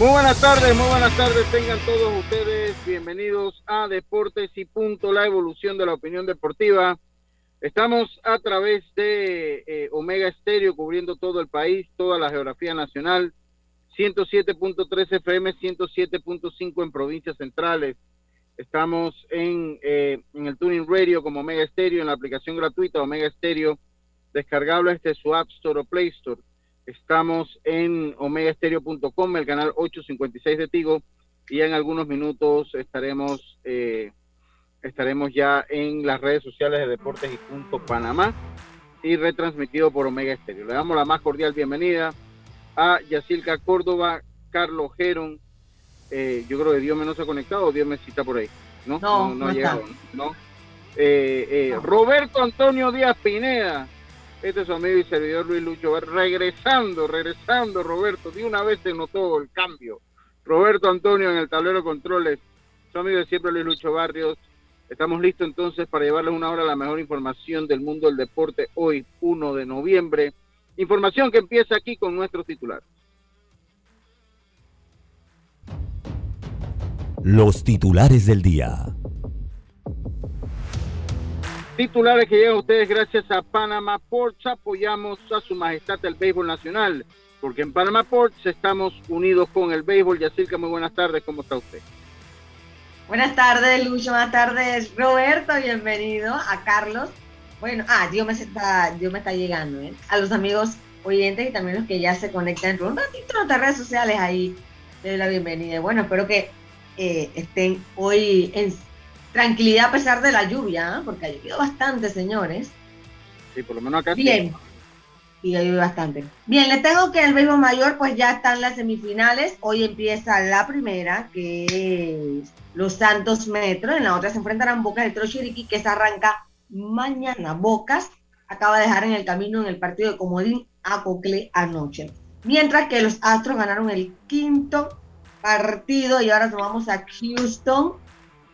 Muy buenas tardes, muy buenas tardes, tengan todos ustedes bienvenidos a Deportes y Punto, la evolución de la opinión deportiva. Estamos a través de eh, Omega Estéreo cubriendo todo el país, toda la geografía nacional, 107.3 FM, 107.5 en provincias centrales. Estamos en, eh, en el Tuning Radio como Omega Estéreo, en la aplicación gratuita Omega Estéreo, descargable desde su App Store o Play Store Estamos en omegaestereo.com, el canal 856 de Tigo, y en algunos minutos estaremos eh, estaremos ya en las redes sociales de Deportes y Punto Panamá y retransmitido por Omega Estéreo. Le damos la más cordial bienvenida a Yacilca Córdoba, Carlos Geron. Eh, yo creo que Dios me no se ha conectado, Dios me cita por ahí. No, no, no, ha llegado. ¿no? Eh, Roberto Antonio Díaz Pineda, este es amigo y servidor Luis Lucho. Regresando, regresando, Roberto. De una vez se notó el cambio. Roberto Antonio en el tablero de controles. Su amigo de siempre Luis Lucho Barrios. Estamos listos entonces para llevarles una hora la mejor información del mundo del deporte hoy, 1 de noviembre. Información que empieza aquí con nuestros titulares. Los titulares del día titulares que llegan a ustedes gracias a Panama Ports. Apoyamos a su majestad el béisbol nacional, porque en Panama Ports estamos unidos con el béisbol. Yacirca, muy buenas tardes, ¿cómo está usted? Buenas tardes, Lucho, buenas tardes, Roberto, bienvenido a Carlos. Bueno, ah, Dios me está, Dios me está llegando, ¿eh? A los amigos oyentes y también los que ya se conectan un ratito en nuestras redes sociales ahí, les doy la bienvenida. Bueno, espero que eh, estén hoy en tranquilidad a pesar de la lluvia, ¿eh? porque ha llovido bastante, señores. Sí, por lo menos acá. Bien. Y ha llovido bastante. Bien, le tengo que el béisbol mayor, pues ya están las semifinales. Hoy empieza la primera, que es los Santos Metro. En la otra se enfrentarán Bocas del Trochiriqui, que se arranca mañana. Bocas acaba de dejar en el camino en el partido de Comodín a Cocle anoche. Mientras que los Astros ganaron el quinto partido y ahora nos vamos a Houston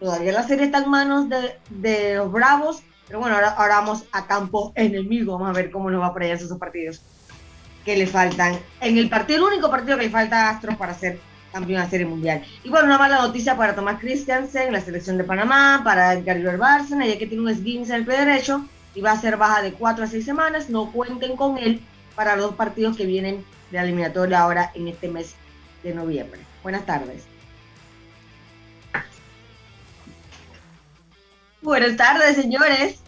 Todavía la serie está en manos de, los Bravos, pero bueno, ahora, vamos a campo enemigo. Vamos a ver cómo nos va por allá esos partidos que le faltan. En el partido, el único partido que le falta a Astros para ser campeón de la Serie Mundial. Y bueno, una mala noticia para Tomás Christiansen, la selección de Panamá, para Edgar Bárcena, ya que tiene un esguince en el pie derecho y va a ser baja de 4 a 6 semanas. No cuenten con él para los partidos que vienen de eliminatoria ahora en este mes de noviembre. Buenas tardes. Buenas tardes, señores.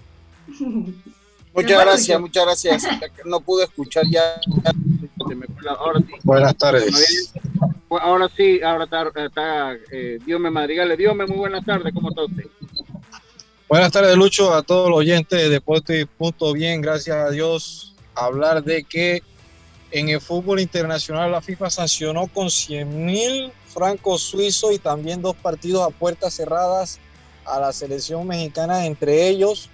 Muchas gracias, muchas gracias. No pude escuchar ya. Buenas tardes. Ahora sí, ahora está, eh, Dios me madrigale. Dios me muy buenas tardes. ¿Cómo está usted? Buenas tardes, Lucho, a todos los oyentes de Deporte y Punto Bien, gracias a Dios. Hablar de que en el fútbol internacional la FIFA sancionó con 100 mil francos suizos y también dos partidos a puertas cerradas a la selección mexicana, entre ellos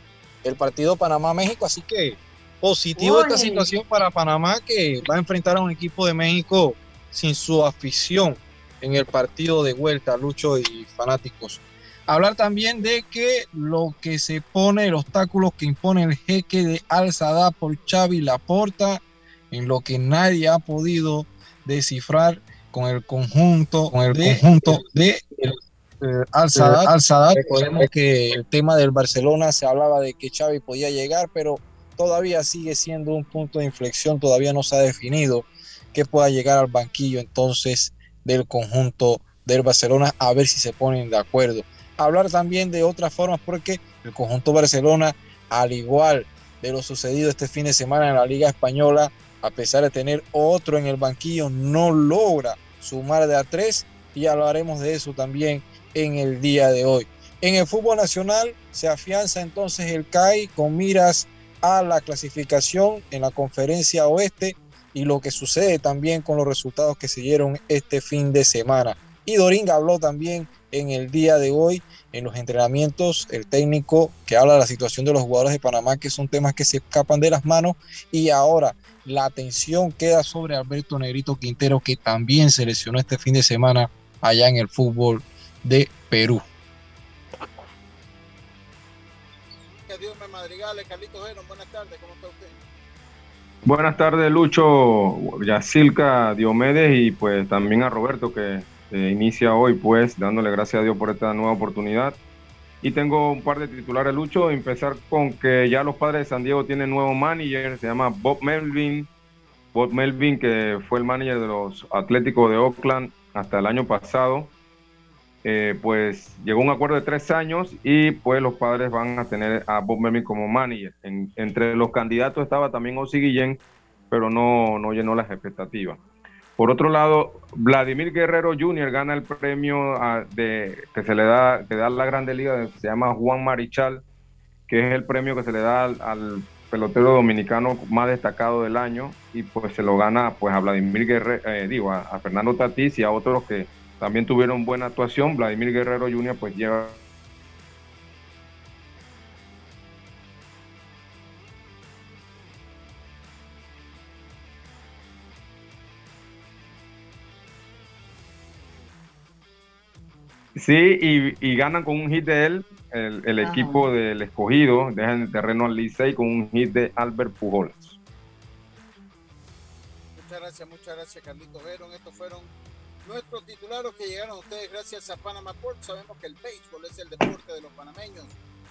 el partido Panamá-México. Así que positivo esta situación para Panamá que va a enfrentar a un equipo de México sin su afición en el partido de vuelta, Lucho y fanáticos. Hablar también de que lo que se pone, el obstáculo que impone el jeque de Alzada por Xavi Laporta, en lo que nadie ha podido descifrar con el conjunto, con el conjunto de eh, al Sadat. Recordemos que el tema del Barcelona se hablaba de que Xavi podía llegar, pero todavía sigue siendo un punto de inflexión, todavía no se ha definido que pueda llegar al banquillo entonces del conjunto del Barcelona a ver si se ponen de acuerdo. Hablar también de otras formas porque el conjunto Barcelona, al igual de lo sucedido este fin de semana en la Liga Española, a pesar de tener otro en el banquillo, no logra sumar de a tres y hablaremos de eso también en el día de hoy. En el fútbol nacional se afianza entonces el CAI con miras a la clasificación en la conferencia oeste y lo que sucede también con los resultados que se dieron este fin de semana. Y Doringa habló también en el día de hoy en los entrenamientos, el técnico que habla de la situación de los jugadores de Panamá, que son temas que se escapan de las manos, y ahora la atención queda sobre Alberto Negrito Quintero, que también se lesionó este fin de semana allá en el fútbol de Perú. Dios me madrigales, Carlitos buenas tardes, ¿cómo está usted? Buenas tardes, Lucho, Yacilca, Diomedes y pues también a Roberto que inicia hoy, pues dándole gracias a Dios por esta nueva oportunidad. Y tengo un par de titulares, Lucho. Empezar con que ya los padres de San Diego tienen nuevo manager, se llama Bob Melvin. Bob Melvin, que fue el manager de los Atléticos de Oakland hasta el año pasado. Eh, pues llegó un acuerdo de tres años y pues los padres van a tener a Bob Melvin como manager. entre los candidatos estaba también Ozzy Guillén, pero no, no llenó las expectativas. Por otro lado, Vladimir Guerrero Jr. gana el premio ah, de, que se le da, que da la Grande Liga, se llama Juan Marichal, que es el premio que se le da al, pelotero dominicano más destacado del año y pues se lo gana pues a Vladimir Guerrero, eh, digo, a, a Fernando Tatís y a otros que también tuvieron buena actuación. Vladimir Guerrero Jr. pues lleva Sí, y, ganan con un hit de él, el, equipo del escogido, dejan el terreno al Licey con un hit de Albert Pujols. Muchas gracias, muchas gracias Carlitos Verón. Estos fueron nuestros titulares que llegaron a ustedes gracias a Panama Ports. Sabemos que el béisbol es el deporte de los panameños.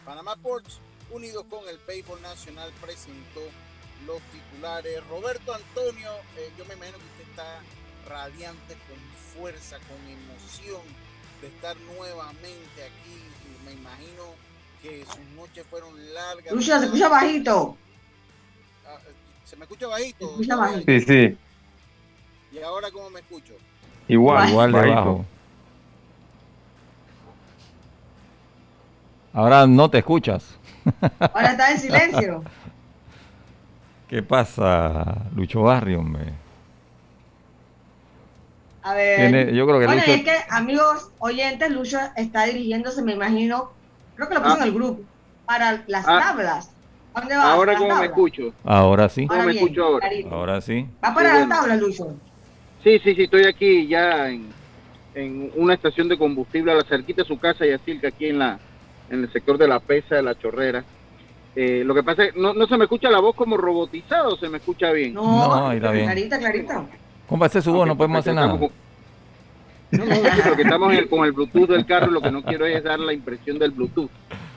Panama Ports, unidos con el béisbol nacional, presentó los titulares. Roberto Antonio, eh, yo me imagino que usted está radiante, con fuerza, con emoción de estar nuevamente aquí. Me imagino que sus noches fueron largas. Lucha, se escucha bajito. Ah, ¿Se me escucha bajito? Se escucha bajito. Sí, sí. ¿Y ahora cómo me escucho? Igual, igual de bajo. Ahora no te escuchas. Ahora está en silencio. ¿Qué pasa, Lucho Barrio, hombre? A ver. yo creo que bueno, es que, amigos oyentes, Lucho está dirigiéndose, me imagino, creo que lo puso en el ah. grupo, para las ah. tablas. ¿Dónde va? Ahora cómo me escucho. Ahora sí. Ahora, me escucho ahora? Ahora sí. ¿Va para las tablas, Lucho? Sí, sí, sí, estoy aquí ya en, en una estación de combustible a la cerquita de su casa y así que aquí en la en el sector de la pesa de la chorrera. Eh, lo que pasa es que no, no se me escucha la voz como robotizado, se me escucha bien. No, no está bien. clarita, clarita. Compa, su voz, no podemos hacer nada. No, no, porque estamos con el Bluetooth del carro, lo que no quiero es dar la impresión del Bluetooth.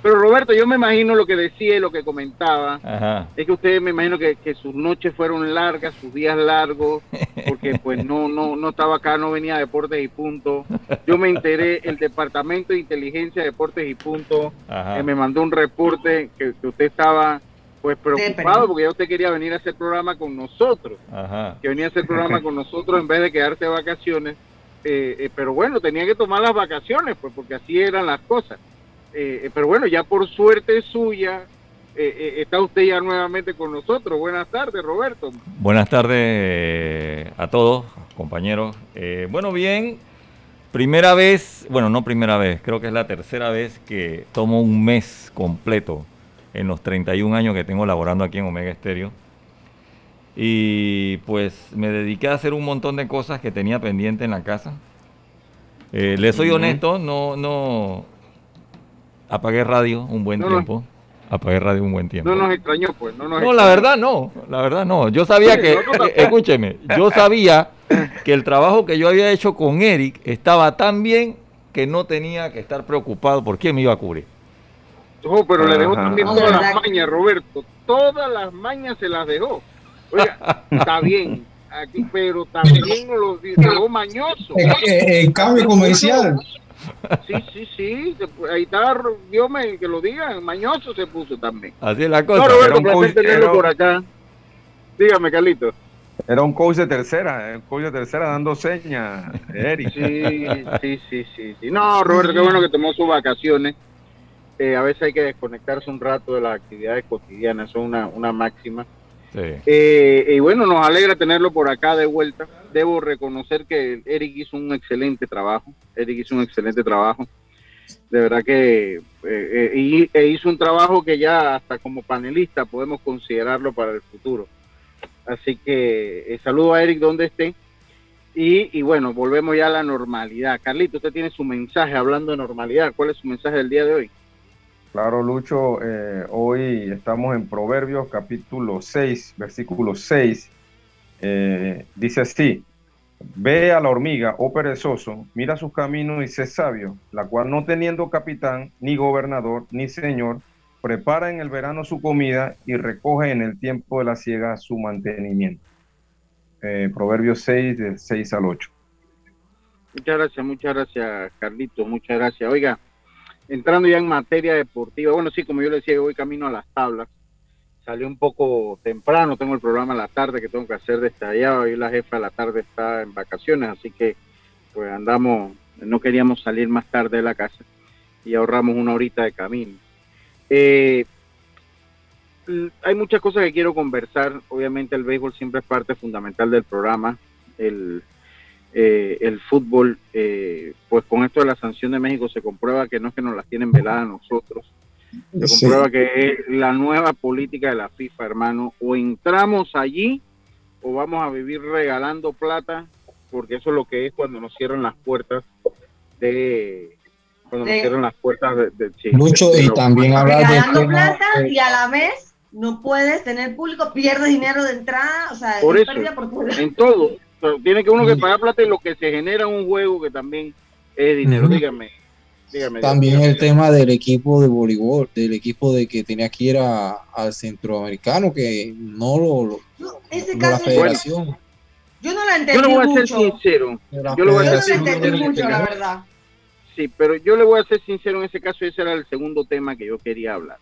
Pero Roberto, yo me imagino lo que decía y lo que comentaba. Es que ustedes me imagino que, sus noches fueron largas, sus días largos, porque pues no, no, no estaba acá, no venía a Deportes y Punto. Yo me enteré, el Departamento de Inteligencia de Deportes y Punto que me mandó un reporte que, usted estaba pues preocupado porque ya usted quería venir a hacer programa con nosotros, que venía a hacer programa con nosotros en vez de quedarse de vacaciones eh, eh, pero bueno, tenía que tomar las vacaciones, pues porque así eran las cosas. Eh, pero bueno, ya por suerte suya, está usted ya nuevamente con nosotros. Buenas tardes, Roberto. Buenas tardes a todos, compañeros. bueno, bien, primera vez, bueno, no primera vez, creo que es la tercera vez que tomo un mes completo en los 31 años que tengo laborando aquí en Omega Estéreo y pues me dediqué a hacer un montón de cosas que tenía pendiente en la casa. Eh, le soy honesto, no, no apagué radio un buen tiempo. Apagué radio un buen tiempo. No nos extrañó, pues. No, no la verdad no, la verdad no. Yo sabía que, eh, escúcheme, yo sabía que el trabajo que yo había hecho con Eric estaba tan bien que no tenía que estar preocupado por quién me iba a cubrir. No, pero le dejó también todas las mañas, Roberto. Todas las mañas se las dejó. Oiga, está bien, aquí, pero también lo dejó mañoso. El, cambio comercial. Sí, sí, sí, ahí está, Dios me que lo diga, mañoso se puso también. Así es la cosa. No, Roberto, placer tenerlo por acá. Dígame, Carlito. Era un coach de tercera, un coach de tercera dando señas, Eric. Sí, sí, sí, sí, No, Roberto, qué bueno que tomó sus vacaciones. Eh, a veces hay que desconectarse un rato de las actividades cotidianas, eso es una, una máxima. Eh, y bueno, nos alegra tenerlo por acá de vuelta. Debo reconocer que Eric hizo un excelente trabajo. Eric hizo un excelente trabajo. De verdad que eh, e hizo un trabajo que ya hasta como panelista podemos considerarlo para el futuro. Así que eh, saludo a Eric donde esté. Y, bueno, volvemos ya a la normalidad. Carlito, usted tiene su mensaje hablando de normalidad. ¿Cuál es su mensaje del día de hoy? Claro, Lucho, eh, hoy estamos en Proverbios capítulo 6, versículo 6. Eh, dice así, ve a la hormiga, oh perezoso, mira sus caminos y sé sabio, la cual no teniendo capitán, ni gobernador, ni señor, prepara en el verano su comida y recoge en el tiempo de la siega su mantenimiento. Eh, Proverbios 6, del 6 al 8. Muchas gracias, muchas gracias, Carlito, muchas gracias. Oiga, entrando ya en materia deportiva, bueno, sí, como yo le decía, voy camino a las tablas. Salí un poco temprano, tengo el programa a la tarde que tengo que hacer de estallado y la jefa a la tarde está en vacaciones, así que pues andamos, no queríamos salir más tarde de la casa y ahorramos una horita de camino. Eh, hay muchas cosas que quiero conversar. Obviamente el béisbol siempre es parte fundamental del programa. El, eh, el fútbol, eh, pues con esto de la sanción de México se comprueba que no es que nos las tienen veladas nosotros. Se comprueba que es la nueva política de la FIFA, hermano. O entramos allí o vamos a vivir regalando plata, porque eso es lo que es cuando nos cierran las puertas de, cuando nos cierran las puertas de, Mucho, y también habla de plata y a la vez no puedes tener público, pierdes dinero de entrada, o sea, por eso, en todo. Tiene que uno que pagar plata y lo que se genera un juego que también es dinero. Dígame. Dígame, también el tema del equipo de voleibol, del equipo de que tenía que ir al centroamericano, que no lo, no, ese caso la federación. yo no la entendí Yo le voy a ser sincero. Yo, lo voy a ser entendí mucho, la verdad. Sí, pero yo le voy a ser sincero en ese caso, ese era el segundo tema que yo quería hablar.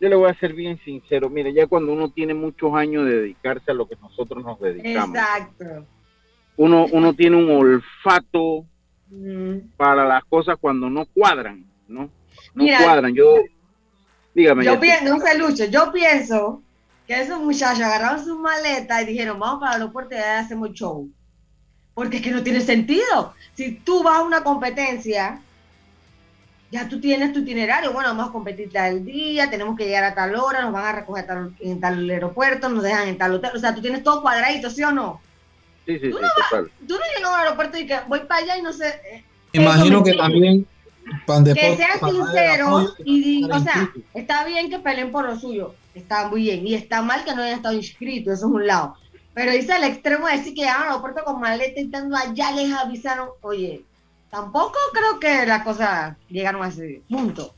Yo le voy a ser bien sincero, mire, ya cuando uno tiene muchos años de dedicarse a lo que nosotros nos dedicamos. Exacto. Uno, uno tiene un olfato mm. para las cosas cuando no cuadran, ¿no? No cuadran. Yo, dígame. Yo pienso, no sé, Lucho, yo pienso que esos muchachos agarraron sus maletas y dijeron, vamos para el aeropuerto y hacemos show. Porque es que no tiene sentido. Si tú vas a una competencia, ya tú tienes tu itinerario. Bueno, vamos a competir tal día, tenemos que llegar a tal hora, nos van a recoger en tal aeropuerto, nos dejan en tal hotel. O sea, tú tienes todo cuadradito, ¿sí o no? Sí, sí, tú sí, no total. Tú no llegas al aeropuerto y que voy para allá y no sé. Eh, Imagino que también. Que sean sinceros y o sea, está bien que peleen por lo suyo, está muy bien, y está mal que no hayan estado inscritos, eso es un lado pero dice al extremo de decir que llegaron al aeropuerto con maleta y estando allá les avisaron, oye, tampoco creo que las cosas llegaron a ese punto.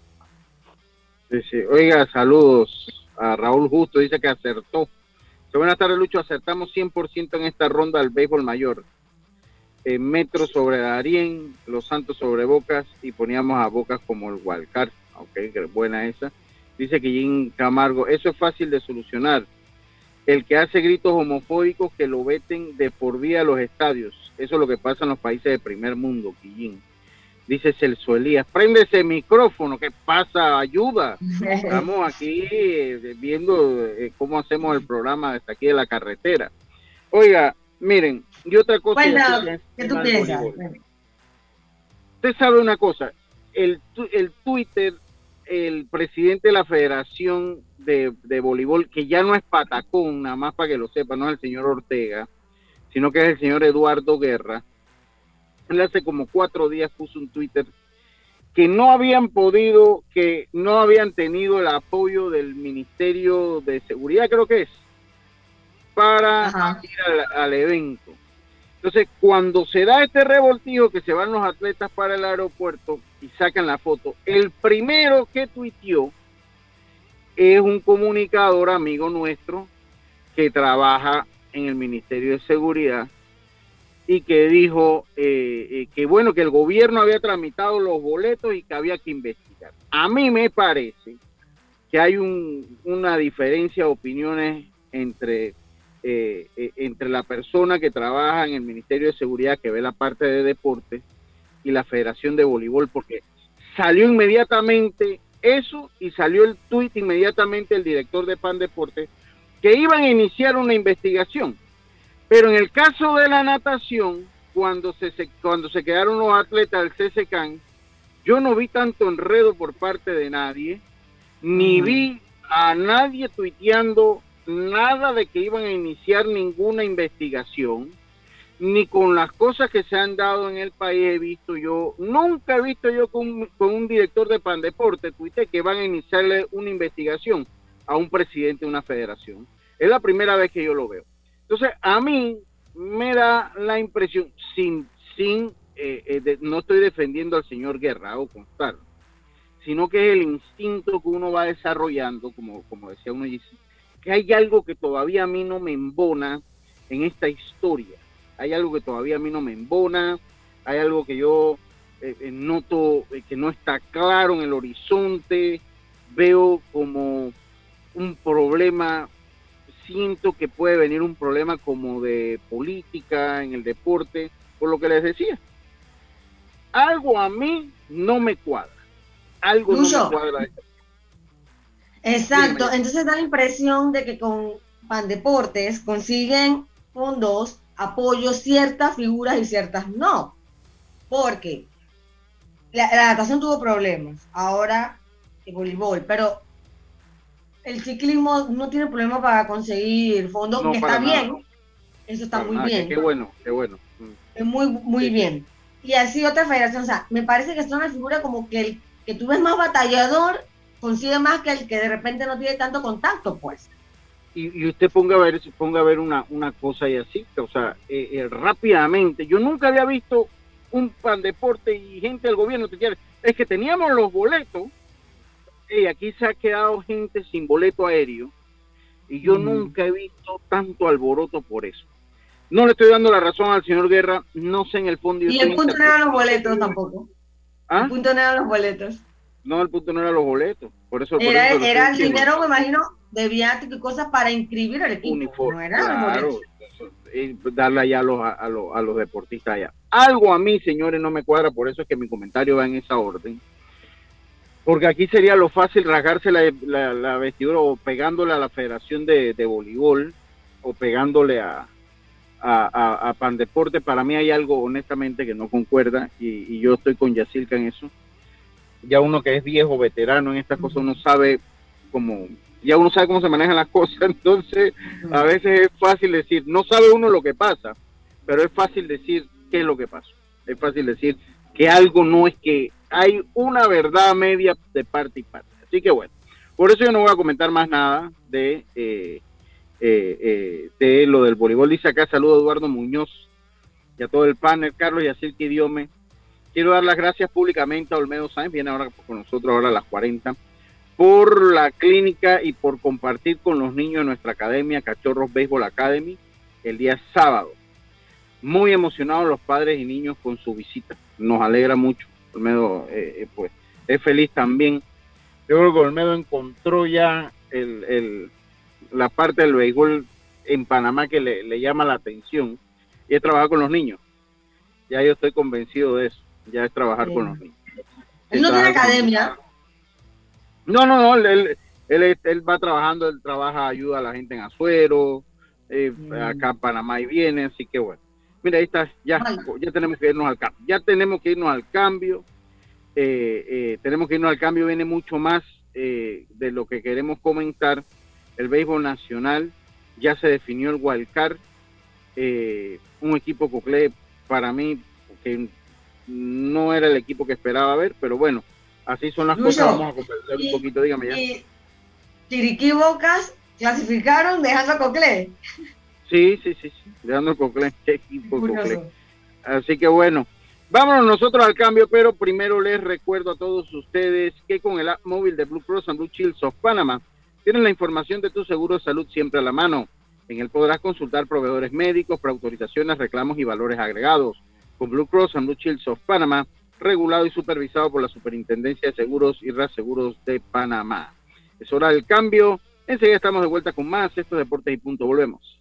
Sí, sí. Oiga, saludos a Raúl Justo, dice que acertó. Buenas tardes, Lucho. Acertamos 100% en esta ronda del béisbol mayor. En Metro sobre Darien, Los Santos sobre Bocas y poníamos a Bocas como el Walcar. Ok, buena esa. Dice que Camargo, eso es fácil de solucionar el que hace gritos homofóbicos que lo veten de por vida a los estadios. Eso es lo que pasa en los países de primer mundo, Quillín. Dice Celso Elías, prende ese micrófono, ¿qué pasa? Ayuda. Estamos aquí eh, viendo eh, cómo hacemos el programa desde aquí de la carretera. Oiga, miren, y otra cosa... ¿qué tú piensas? Usted sabe una cosa, el, el Twitter, el presidente de la federación de, de, voleibol, que ya no es Patacón, nada más para que lo sepa, no es el señor Ortega, sino que es el señor Eduardo Guerra. Hace como cuatro días puso un Twitter que no habían podido, que no habían tenido el apoyo del Ministerio de Seguridad, creo que es, para ir al, evento. Entonces, cuando se da este revoltijo que se van los atletas para el aeropuerto y sacan la foto, el primero que tuiteó es un comunicador amigo nuestro que trabaja en el Ministerio de Seguridad y que dijo eh, eh, que bueno, que el gobierno había tramitado los boletos y que había que investigar. A mí me parece que hay una diferencia de opiniones entre eh, eh, entre la persona que trabaja en el Ministerio de Seguridad, que ve la parte de deporte, y la Federación de Voleibol, porque salió inmediatamente eso y salió el tuit inmediatamente el director de PAN Deporte que iban a iniciar una investigación. Pero en el caso de la natación, cuando se, cuando se quedaron los atletas del CCCAN, yo no vi tanto enredo por parte de nadie, ni vi a nadie tuiteando nada de que iban a iniciar ninguna investigación, ni con las cosas que se han dado en el país he visto yo, nunca he visto yo con, un director de Pandeporte tuite que van a iniciarle una investigación a un presidente de una federación. Es la primera vez que yo lo veo. Entonces, a mí me da la impresión, sin, sin, eh, eh, no estoy defendiendo al señor Guerra o constar, sino que es el instinto que uno va desarrollando, como, como decía uno, que hay algo que todavía a mí no me embona en esta historia. Hay algo que todavía a mí no me embona, hay algo que yo eh, noto que no está claro en el horizonte, veo como un problema siento que puede venir un problema como de política en el deporte, por lo que les decía. Algo a mí no me cuadra. Algo no me cuadra. Exacto, entonces da la impresión de que con Pandeportes consiguen fondos, apoyo ciertas figuras y ciertas no. Porque la, la natación tuvo problemas, ahora el voleibol, pero el ciclismo no tiene problema para conseguir fondos, que está bien. Eso está muy bien. Qué bueno, qué bueno. Mm. Es muy, muy bien. Y así otra federación, o sea, me parece que es una figura como que el que tú ves más batallador consigue más que el que de repente no tiene tanto contacto, pues. Y, usted ponga a ver, ponga a ver una, una cosa y así, o sea, eh, eh, rápidamente, yo nunca había visto un pan deporte y gente del gobierno, es que teníamos los boletos y aquí se ha quedado gente sin boleto aéreo y yo nunca he visto tanto alboroto por eso. No le estoy dando la razón al señor Guerra, no sé en el fondo. Y el punto no era los boletos tampoco. ¿Ah? El punto no era los boletos. No, el punto no era los boletos. Por eso, era, el dinero, me imagino, de viático y cosas para inscribir al equipo. Uniforme, no era y darle allá a los, a, los, a los deportistas allá. Algo a mí, señores, no me cuadra, por eso es que mi comentario va en esa orden porque aquí sería lo fácil rasgarse la, vestidura o pegándole a la Federación de, Voleibol o pegándole a, a, Pandeporte. Para mí hay algo honestamente que no concuerda y, yo estoy con Yacirca en eso. Ya uno que es viejo, veterano en estas cosas, uno sabe cómo, ya uno sabe cómo se manejan las cosas, entonces a veces es fácil decir, no sabe uno lo que pasa, pero es fácil decir qué es lo que pasa. Es fácil decir que algo no es que hay una verdad media de parte y parte. Así que bueno, por eso yo no voy a comentar más nada de, eh, eh, eh, de lo del voleibol. Dice acá, saludo a Eduardo Muñoz y a todo el panel, Carlos y a Silky Diome. Quiero dar las gracias públicamente a Olmedo Sáenz, viene ahora con nosotros ahora a las 40, por la clínica y por compartir con los niños de nuestra academia, Cachorros Baseball Academy, el día sábado. Muy emocionados los padres y niños con su visita. Nos alegra mucho Olmedo eh, eh, pues es feliz también. Yo creo que Olmedo encontró ya el, la parte del béisbol en Panamá que le, llama la atención y es trabajar con los niños. Ya yo estoy convencido de eso, ya es trabajar con los niños. ¿Él no tiene academia? No, no, no, él, él, él, va trabajando, él trabaja, ayuda a la gente en Azuero, eh, mm. acá en Panamá y viene, así que bueno. Mira, ahí está, ya, ya tenemos que irnos al cambio. Ya tenemos que irnos al cambio. Eh, eh, tenemos que irnos al cambio. Viene mucho más eh, de lo que queremos comentar. El béisbol nacional ya se definió el Wildcard. un equipo Cocle para mí que no era el equipo que esperaba ver, pero bueno, así son las cosas. Vamos a conversar un poquito, dígame ya. Y Bocas clasificaron dejando a Cocle. Sí, sí, sí, sí. Leandro Coclé, equipo Así que bueno, vámonos nosotros al cambio, pero primero les recuerdo a todos ustedes que con el app móvil de Blue Cross and Blue Shields of Panama tienen la información de tu seguro de salud siempre a la mano. En él podrás consultar proveedores médicos, preautorizaciones, reclamos y valores agregados. Con Blue Cross and Blue Shields of Panama, regulado y supervisado por la Superintendencia de Seguros y Reaseguros de Panamá. Es hora del cambio. Enseguida estamos de vuelta con más. Estos deportes y punto. Volvemos.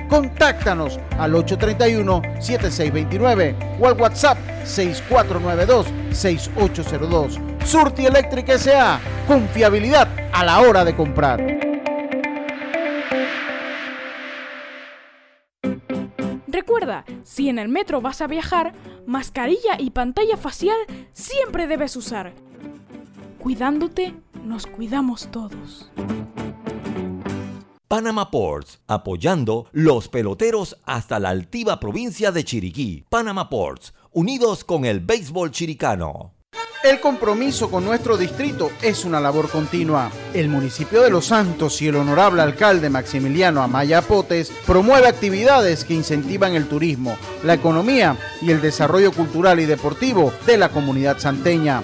Contáctanos al 831-7629 o al WhatsApp 6492-6802. Surti Electric S.A. Confiabilidad a la hora de comprar. Recuerda, si en el metro vas a viajar, mascarilla y pantalla facial siempre debes usar. Cuidándote, nos cuidamos todos. Panama Ports, apoyando los peloteros hasta la altiva provincia de Chiriquí. Panama Ports, unidos con el béisbol chiricano. El compromiso con nuestro distrito es una labor continua. El municipio de Los Santos y el honorable alcalde Maximiliano Amaya Potes promueve actividades que incentivan el turismo, la economía y el desarrollo cultural y deportivo de la comunidad santeña.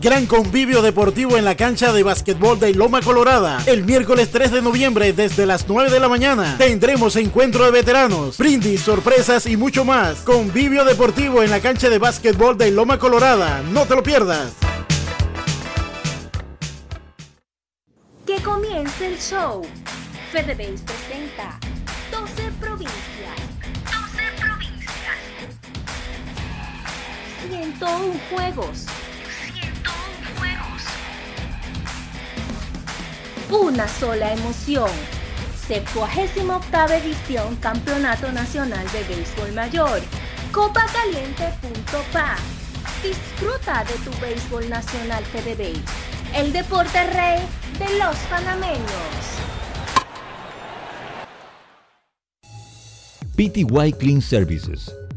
Gran convivio deportivo en la cancha de básquetbol de Loma Colorada. El miércoles 3 de noviembre desde las 9 de la mañana tendremos encuentro de veteranos, brindis, sorpresas y mucho más. Convivio deportivo en la cancha de básquetbol de Loma Colorada. No te lo pierdas. Que comience el show. FedeBase presenta 12 provincias. 12 provincias. 101 juegos. Una sola emoción. 78 edición Campeonato Nacional de Béisbol Mayor. Copacaliente.pa. Disfruta de tu béisbol nacional FedeBase, el deporte rey de los panameños. PTY Clean Services,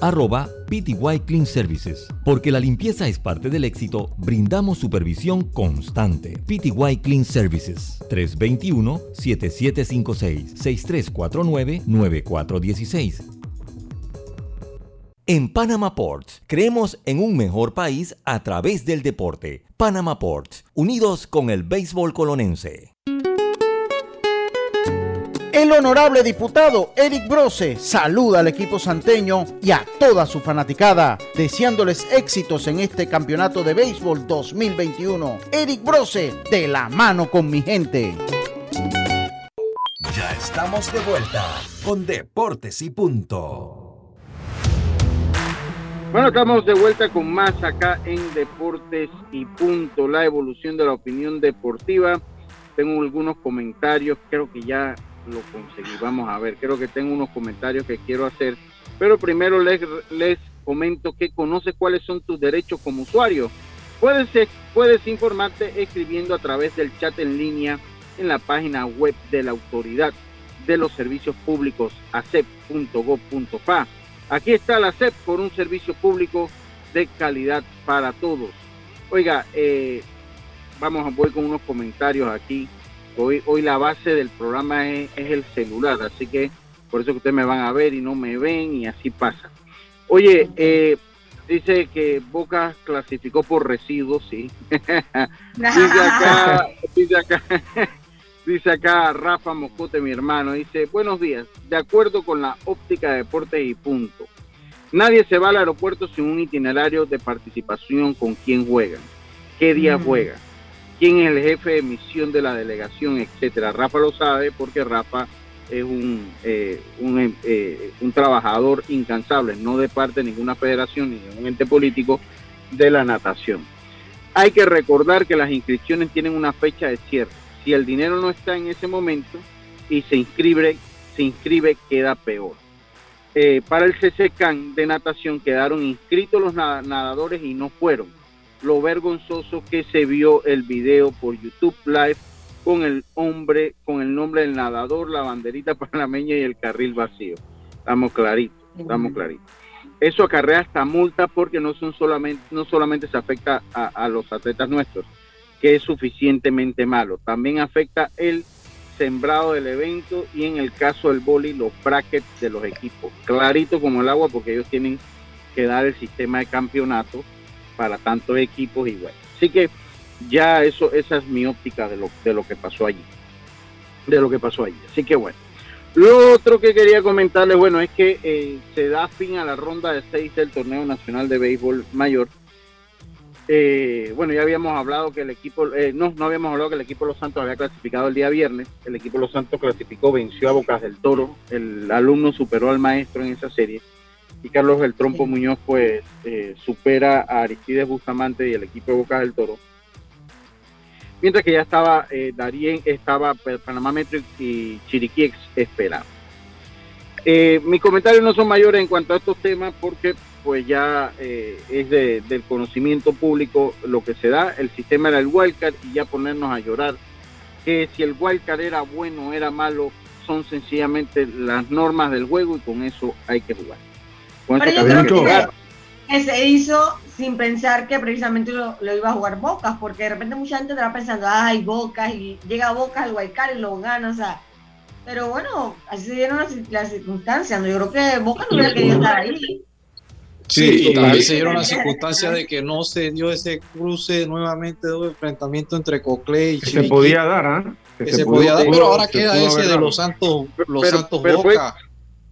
arroba PTY Clean Services. Porque la limpieza es parte del éxito, brindamos supervisión constante. PTY Clean Services 321-7756-6349-9416. En Panama Ports, creemos en un mejor país a través del deporte. Panama Ports, unidos con el béisbol colonense. El honorable diputado Eric Brose saluda al equipo santeño y a toda su fanaticada, deseándoles éxitos en este campeonato de béisbol 2021. Eric Brose, de la mano con mi gente. Ya estamos de vuelta con Deportes y Punto. Bueno, estamos de vuelta con más acá en Deportes y Punto, la evolución de la opinión deportiva. Tengo algunos comentarios, creo que ya lo conseguí. Vamos a ver, creo que tengo unos comentarios que quiero hacer, pero primero les, les comento que conoces cuáles son tus derechos como usuario. Puedes, puedes informarte escribiendo a través del chat en línea en la página web de la Autoridad de los Servicios Públicos, acep.gov.pa. Aquí está la ACEP por un servicio público de calidad para todos. Oiga, eh, vamos a voy con unos comentarios aquí Hoy, hoy la base del programa es, el celular, así que por eso que ustedes me van a ver y no me ven y así pasa. Oye, eh, dice que Boca clasificó por residuos, sí. dice acá, dice acá, dice acá Rafa Moscote, mi hermano, dice, buenos días, de acuerdo con la óptica de deportes y punto. Nadie se va al aeropuerto sin un itinerario de participación con quién juega, qué día mm. juega quién es el jefe de misión de la delegación, etcétera. Rafa lo sabe porque Rafa es un, eh, eh, un, trabajador incansable, no de parte de ninguna federación ni de un ente político de la natación. Hay que recordar que las inscripciones tienen una fecha de cierre. Si el dinero no está en ese momento y se inscribe, se inscribe queda peor. Eh, para el CCCAN de natación quedaron inscritos los nadadores y no fueron lo vergonzoso que se vio el video por YouTube Live con el hombre, con el nombre del nadador, la banderita panameña y el carril vacío. Estamos claritos, estamos claritos. Eso acarrea hasta multa porque no son solamente, no solamente se afecta a, los atletas nuestros, que es suficientemente malo, también afecta el sembrado del evento y en el caso del boli los brackets de los equipos. Clarito como el agua porque ellos tienen que dar el sistema de campeonato para tantos equipos y bueno. Así que ya eso, esa es mi óptica de lo, de lo que pasó allí. De lo que pasó allí. Así que bueno. Lo otro que quería comentarles, bueno, es que eh, se da fin a la ronda de seis del torneo nacional de béisbol mayor. Eh, bueno, ya habíamos hablado que el equipo, eh, no, no habíamos hablado que el equipo Los Santos había clasificado el día viernes. El equipo Los Santos clasificó, venció a Bocas del Toro. El alumno superó al maestro en esa serie y Carlos El Trompo Muñoz pues eh, supera a Aristides Bustamante y el equipo de Boca del Toro. Mientras que ya estaba eh, Darien, estaba Panamá Metro y Chiriquí esperando. Eh, mis comentarios no son mayores en cuanto a estos temas porque pues ya es del conocimiento público lo que se da. El sistema era el wildcard y ya ponernos a llorar que si el wildcard era bueno o era malo son sencillamente las normas del juego y con eso hay que jugar. Pero yo creo que, se hizo sin pensar que precisamente lo, iba a jugar Bocas, porque de repente mucha gente estaba pensando, ay, Bocas, y llega Bocas al Guaycar y lo gana, o sea. Pero bueno, así se dieron las, circunstancias. ¿no? Yo creo que Bocas no hubiera querido estar ahí. Sí, y también se dieron las circunstancias de que no se dio ese cruce nuevamente de enfrentamiento entre Cocle y Se podía dar, ¿ah? se, podía dar, pero ahora queda ese de los Santos, los Santos Boca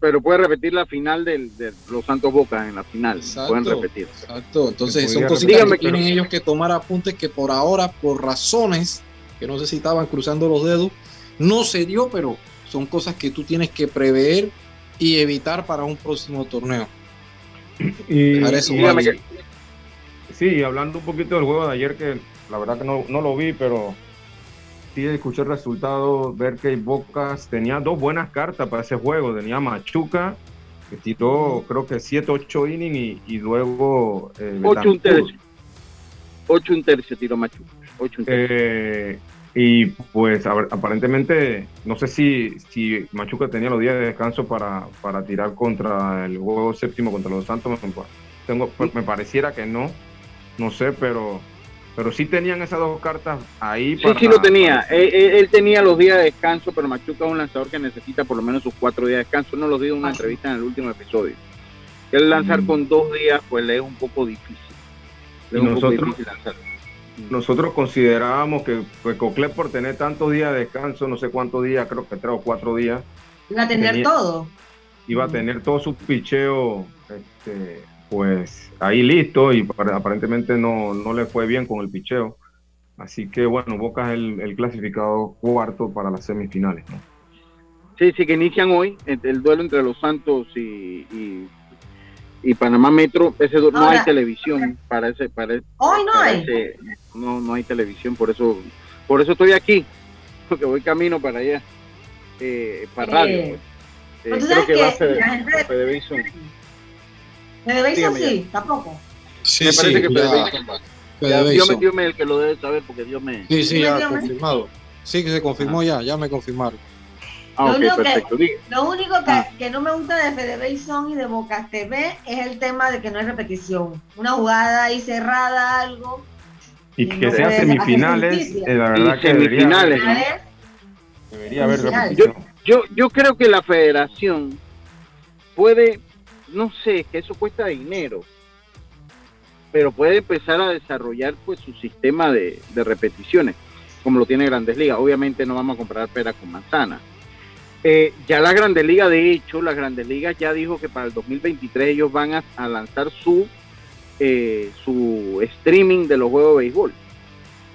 pero puede repetir la final del, de los Santos Boca en la final. Pueden repetir. Exacto. Entonces son cositas que tienen ellos que tomar apuntes que por ahora, por razones que no sé si estaban cruzando los dedos, no se dio, pero son cosas que tú tienes que prever y evitar para un próximo torneo. Y, sí, hablando un poquito del juego de ayer, que la verdad que no, no lo vi, pero sí escuché el resultado, ver que Bocas tenía dos buenas cartas para ese juego. Tenía Machuca, que tiró creo que 7, 8 innings y, luego... 8 eh, un tercio. 8 un tercio tiró Machuca. 8 eh, y pues aparentemente, no sé si, si Machuca tenía los días de descanso para, para tirar contra el juego séptimo contra los Santos. Tengo, me pareciera que no, no sé, pero pero sí tenían esas dos cartas ahí. Sí, sí lo tenía. Él, tenía los días de descanso, pero Machuca es un lanzador que necesita por lo menos sus cuatro días de descanso. No lo dio en una entrevista en el último episodio. El lanzar mm. con dos días, pues le es un poco difícil. Le es un poco difícil lanzar. nosotros considerábamos que, que Cocle por tener tantos días de descanso, no sé cuántos días, creo que tres o cuatro días. Iba a tener todo. Iba a tener todo su picheo, este, pues ahí listo y aparentemente no, no le fue bien con el picheo. Así que bueno, Boca es el, clasificado cuarto para las semifinales. Sí, sí, que inician hoy el, duelo entre los Santos y y Panamá Metro, ese no hay televisión para ese, para, hoy no hay. no, no hay televisión, por eso, por eso estoy aquí, porque voy camino para allá, eh, para radio. Pues. Eh, creo que, va a ser Fede Fede sí, tampoco. Sí, me parece que Dios, me, Dios me el que lo debe saber porque Dios me. Sí, sí, ya confirmado. Sí, que se confirmó ya, ya me confirmaron. Ah, lo, único, ah. que, no me gusta de Fede y de Bocas TV es el tema de que no hay repetición. Una jugada ahí cerrada, algo. Y, que sea semifinales, eh, la verdad que semifinales. Debería, haber repetición. Yo, yo, creo que la federación puede, no sé, que eso cuesta dinero, pero puede empezar a desarrollar pues su sistema de, de repeticiones, como lo tiene Grandes Ligas. Obviamente no vamos a comprar pera con manzana eh, ya la Grande Liga, de hecho, la Grande Liga ya dijo que para el 2023 ellos van a, lanzar su, eh, su streaming de los juegos de béisbol.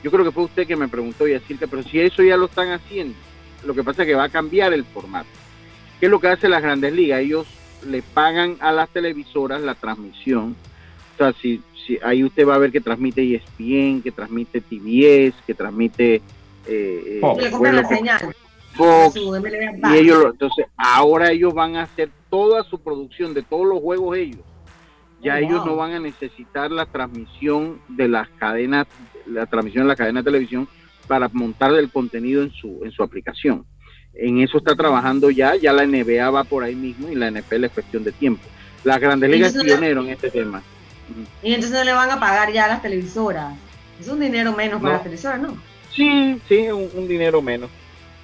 Yo creo que fue usted que me preguntó, y que pero si eso ya lo están haciendo, lo que pasa es que va a cambiar el formato. ¿Qué es lo que hace las Grandes Ligas? Ellos le pagan a las televisoras la transmisión. O sea, si, si ahí usted va a ver que transmite ESPN, que transmite TBS, que transmite... Eh, eh la señal. Y ellos entonces ahora ellos van a hacer toda su producción de todos los juegos ellos. Ya oh, ellos no van a necesitar la transmisión de las cadenas la transmisión de la cadena de televisión para montar el contenido en su en su aplicación en eso está trabajando ya ya la NBA va por ahí mismo y la NFL es cuestión de tiempo. Las grandes ligas es pionero en este tema. Y entonces no le van a pagar ya a las televisoras. Es un dinero menos para las televisoras no sí sí un dinero menos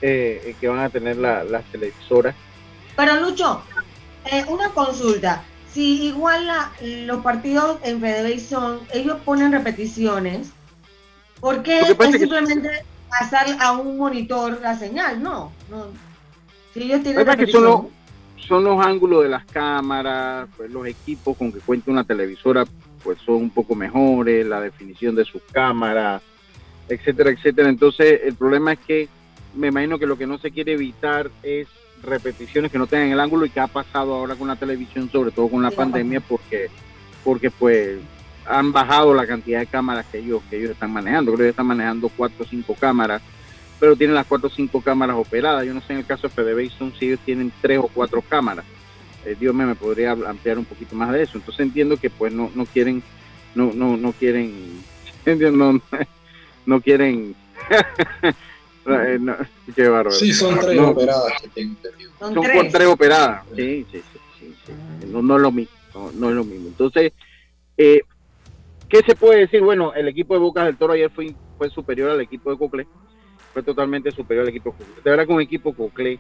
eh, que van a tener las televisoras. Pero Lucho, eh, una consulta. Si igual los partidos en FedeBase son, ellos ponen repeticiones, ¿por qué es simplemente pasar a un monitor la señal? No, Si ellos tienen son, los, son los ángulos de las cámaras, pues los equipos con que cuenta una televisora pues son un poco mejores, la definición de sus cámaras, etcétera, etcétera. Entonces el problema es que me imagino que lo que no se quiere evitar es repeticiones que no tengan el ángulo y que ha pasado ahora con la televisión, sobre todo con la pandemia, porque, porque pues han bajado la cantidad de cámaras que ellos, que ellos están manejando. Creo que están manejando cuatro o cinco cámaras, pero tienen las cuatro o cinco cámaras operadas. Yo no sé en el caso de Fede si ellos tienen tres o cuatro cámaras. Eh, Dios me podría ampliar un poquito más de eso. Entonces entiendo que pues no, no quieren, no, no, no quieren, no, no quieren Eh, qué bárbaro. Sí, son tres operadas Son, tres. operadas. Sí, sí, sí. No, es lo mismo. No, es lo mismo. Entonces, eh, ¿qué se puede decir? Bueno, el equipo de Bocas del Toro ayer fue, superior al equipo de Cocle. Fue totalmente superior al equipo de Cocle. De verdad que un equipo Cocle.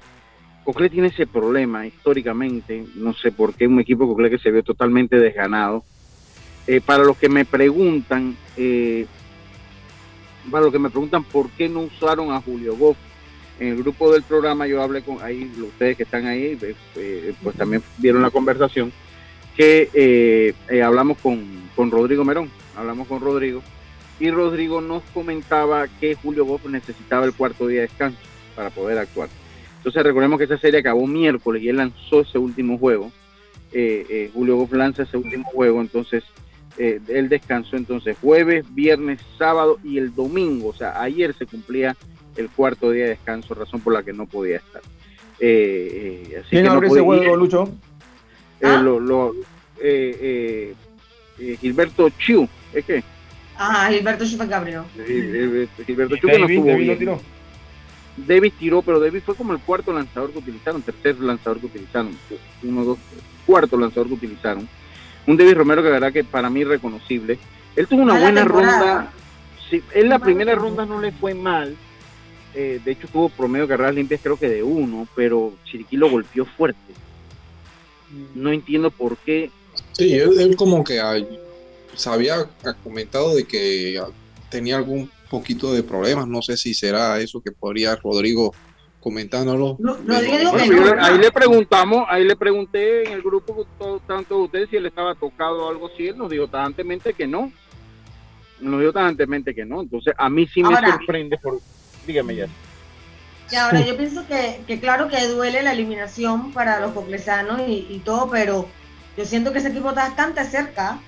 Cocle tiene ese problema históricamente. No sé por qué un equipo Cocle que se vio totalmente desganado. Eh, para los que me preguntan, eh, para los que me preguntan por qué no usaron a Julio Goff en el grupo del programa, yo hablé con ahí, ustedes que están ahí, eh, eh, pues también vieron la conversación, que eh, hablamos con, con Rodrigo Merón, hablamos con Rodrigo, y Rodrigo nos comentaba que Julio Goff necesitaba el cuarto día de descanso para poder actuar. Entonces recordemos que esa serie acabó miércoles y él lanzó ese último juego. Julio Goff lanza ese último juego, entonces eh, el descanso. Entonces, jueves, viernes, sábado y el domingo, o sea, ayer se cumplía el cuarto día de descanso, razón por la que no podía estar. Eh, eh, así ¿Quién abre ese juego, Lucho? ¿Ah? Gilberto Chiu, ¿es que? Ah, Gilberto Chiu fue Gabriel. Gilberto Chiu no estuvo bien. Tiró. David tiró, pero David fue como el cuarto lanzador que utilizaron, tercer lanzador que utilizaron, uno, dos, cuarto lanzador que utilizaron un David Romero que la verdad que para mí reconocible. Él tuvo una buena ronda. Sí, en la primera ronda no le fue mal. Eh, de hecho tuvo promedio de carreras limpias creo que de uno, pero Chiriquí lo golpeó fuerte. No entiendo por qué. Sí, él, como que se había comentado de que tenía algún poquito de problemas. No sé si será eso que podría Rodrigo comentándolo. ahí le preguntamos, ahí le pregunté en el grupo tanto de ustedes si él estaba tocado o algo así, él nos dijo tajantemente que no. Nos dijo tajantemente que no. Entonces a mí sí me sorprende por... Dígame ya. Y ahora yo pienso que, que, claro que duele la eliminación para los coclesanos y, y todo, pero yo siento que ese equipo está bastante cerca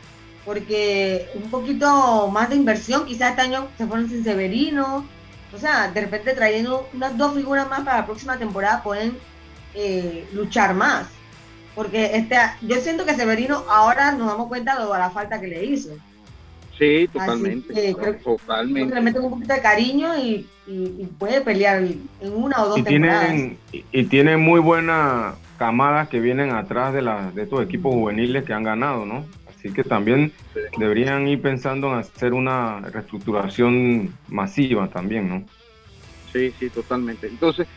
porque un poquito más de inversión, quizás este año se fueron sin Severino, o sea, de repente trayendo unas dos figuras más para la próxima temporada pueden eh, luchar más. Porque este, yo siento que Severino ahora nos damos cuenta de la falta que le hizo. Sí, totalmente. totalmente. Le meten un poquito de cariño y, puede pelear en una o dos temporadas. Tienen, y, tiene muy buenas camadas que vienen atrás de, la, de estos equipos juveniles que han ganado, ¿no? Así que también deberían ir pensando en hacer una reestructuración masiva también, ¿no? Sí, sí, totalmente. Entonces,